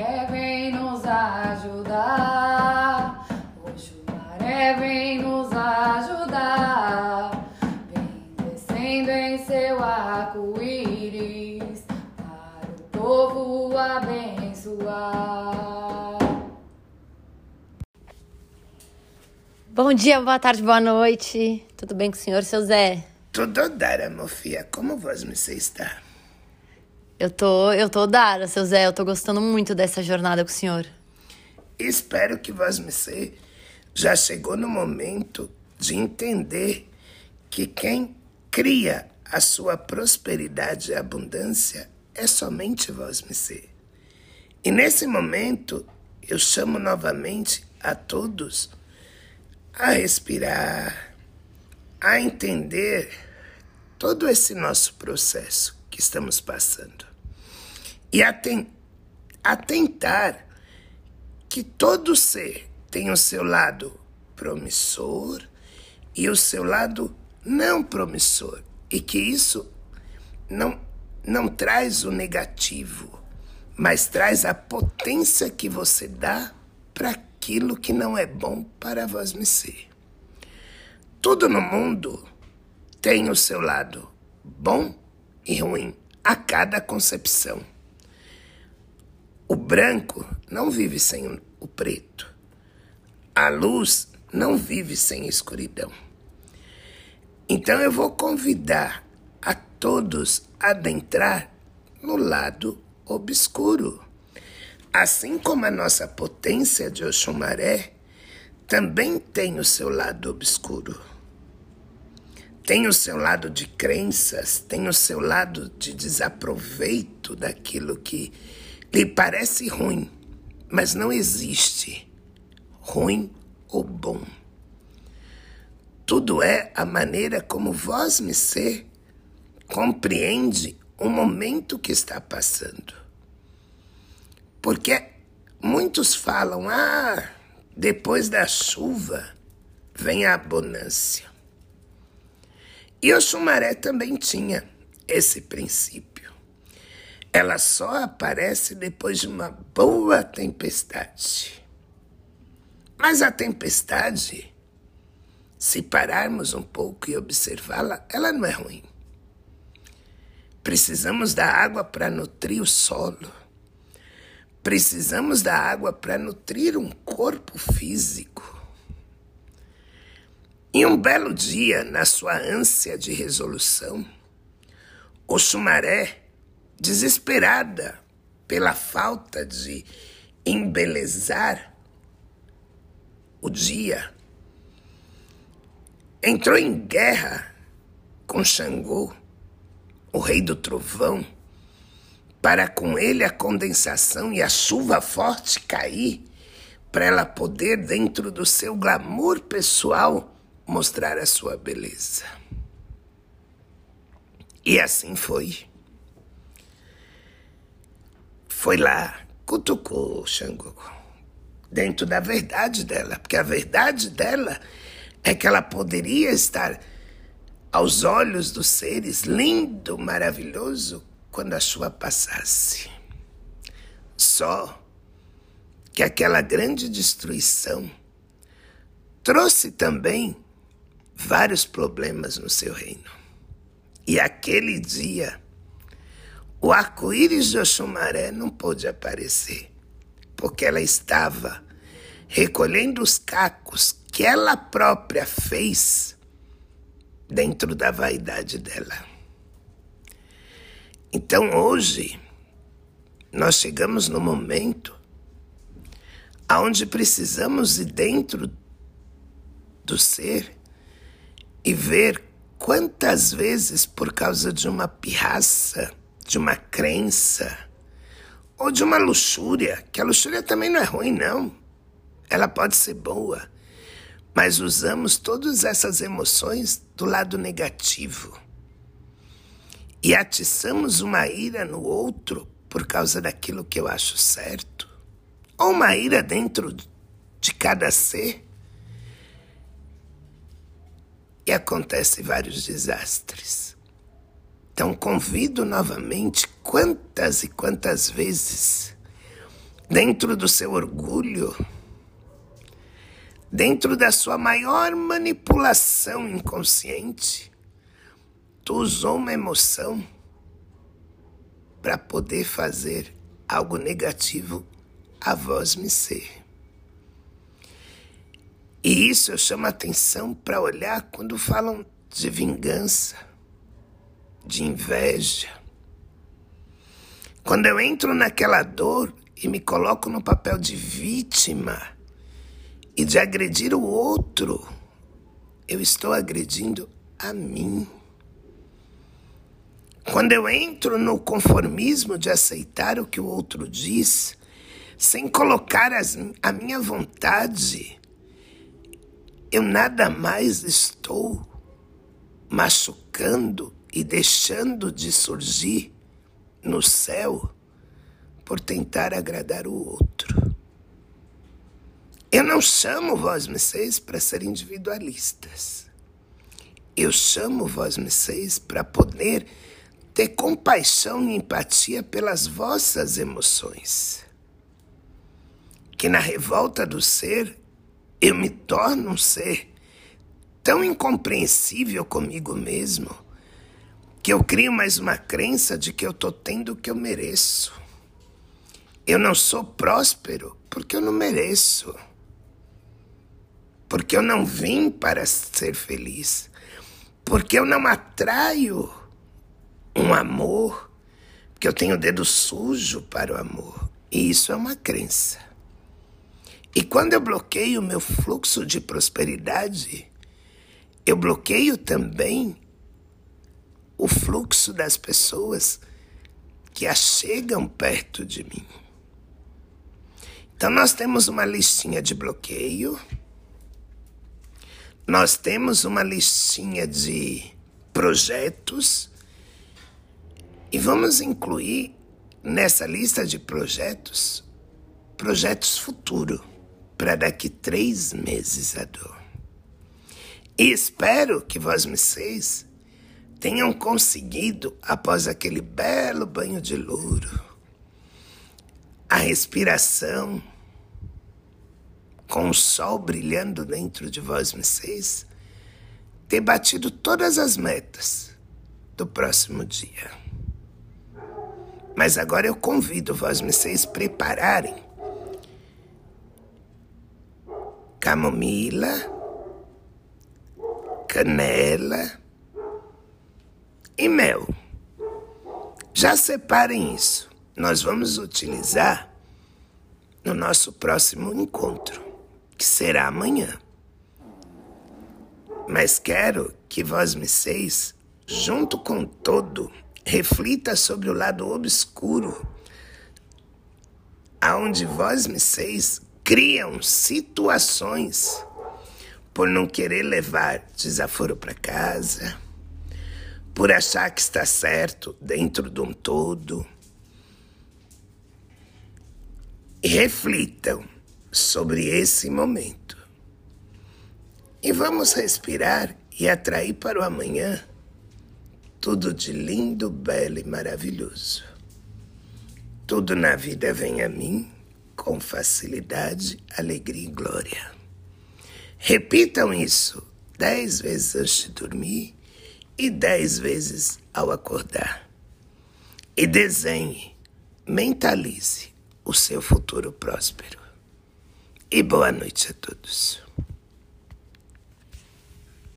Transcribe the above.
Oxumaré vem nos ajudar. Oxumaré vem nos ajudar. Vem descendo em seu arco-íris para o povo abençoar. Bom dia, boa tarde, boa noite. Tudo bem com o senhor, seu Zé? Tudo dara, Mofia. Como você está? Eu tô, eu tô dara, seu Zé. Eu tô gostando muito dessa jornada com o senhor. Espero que você já chegou no momento de entender que quem cria a sua prosperidade e abundância é somente você. E nesse momento, eu chamo novamente a todos a respirar, a entender todo esse nosso processo que estamos passando e a, ten a tentar que todo ser tem o seu lado promissor e o seu lado não promissor e que isso não não traz o negativo, mas traz a potência que você dá para aquilo que não é bom para vós me ser. Tudo no mundo tem o seu lado bom e ruim a cada concepção. O branco não vive sem o preto. A luz não vive sem escuridão. Então eu vou convidar a todos a adentrar no lado obscuro. Assim como a nossa potência de Oxumaré também tem o seu lado obscuro. Tem o seu lado de crenças, tem o seu lado de desaproveito daquilo que lhe parece ruim, mas não existe ruim ou bom. Tudo é a maneira como vós me ser compreende o momento que está passando. Porque muitos falam: ah, depois da chuva vem a bonância. E o Xumaré também tinha esse princípio. Ela só aparece depois de uma boa tempestade. Mas a tempestade, se pararmos um pouco e observá-la, ela não é ruim. Precisamos da água para nutrir o solo. Precisamos da água para nutrir um corpo físico. E um belo dia, na sua ânsia de resolução, o Xumaré, desesperada pela falta de embelezar o dia, entrou em guerra com Xangô, o rei do trovão para com ele a condensação e a chuva forte cair, para ela poder, dentro do seu glamour pessoal, mostrar a sua beleza. E assim foi. Foi lá, cutucou Xangô, dentro da verdade dela, porque a verdade dela é que ela poderia estar aos olhos dos seres lindo, maravilhoso, quando a chuva passasse. Só que aquela grande destruição trouxe também vários problemas no seu reino. E aquele dia, o arco-íris de Oxumaré não pôde aparecer, porque ela estava recolhendo os cacos que ela própria fez dentro da vaidade dela. Então hoje nós chegamos no momento aonde precisamos ir dentro do ser e ver quantas vezes por causa de uma pirraça, de uma crença ou de uma luxúria, que a luxúria também não é ruim não. Ela pode ser boa, mas usamos todas essas emoções do lado negativo e atiçamos uma ira no outro por causa daquilo que eu acho certo, ou uma ira dentro de cada ser, e acontecem vários desastres. Então convido novamente quantas e quantas vezes dentro do seu orgulho, dentro da sua maior manipulação inconsciente, tu usou uma emoção para poder fazer algo negativo a voz me ser. E isso eu chamo a atenção para olhar quando falam de vingança, de inveja. Quando eu entro naquela dor e me coloco no papel de vítima e de agredir o outro, eu estou agredindo a mim. Quando eu entro no conformismo de aceitar o que o outro diz, sem colocar as, a minha vontade, eu nada mais estou machucando e deixando de surgir no céu por tentar agradar o outro. Eu não chamo vós vocês para ser individualistas. Eu chamo vós vocês para poder ter compaixão e empatia pelas vossas emoções. Que na revolta do ser eu me torno um ser tão incompreensível comigo mesmo que eu crio mais uma crença de que eu estou tendo o que eu mereço. Eu não sou próspero porque eu não mereço. Porque eu não vim para ser feliz. Porque eu não atraio um amor, porque eu tenho o dedo sujo para o amor. E isso é uma crença. E quando eu bloqueio o meu fluxo de prosperidade, eu bloqueio também o fluxo das pessoas que achegam perto de mim. Então, nós temos uma listinha de bloqueio, nós temos uma listinha de projetos e vamos incluir nessa lista de projetos projetos futuro para daqui três meses a dor. E espero que vós vocês tenham conseguido, após aquele belo banho de louro, a respiração com o sol brilhando dentro de vós vocês, ter batido todas as metas do próximo dia. Mas agora eu convido vós vocês prepararem camomila, canela e mel. Já separem isso. Nós vamos utilizar no nosso próximo encontro, que será amanhã. Mas quero que vós me seis, junto com todo reflita sobre o lado obscuro, aonde vós me seis criam situações por não querer levar desaforo para casa, por achar que está certo dentro de um todo. E reflitam sobre esse momento. E vamos respirar e atrair para o amanhã tudo de lindo, belo e maravilhoso. Tudo na vida vem a mim com facilidade, alegria e glória. Repitam isso dez vezes antes de dormir e dez vezes ao acordar. E desenhe, mentalize o seu futuro próspero. E boa noite a todos.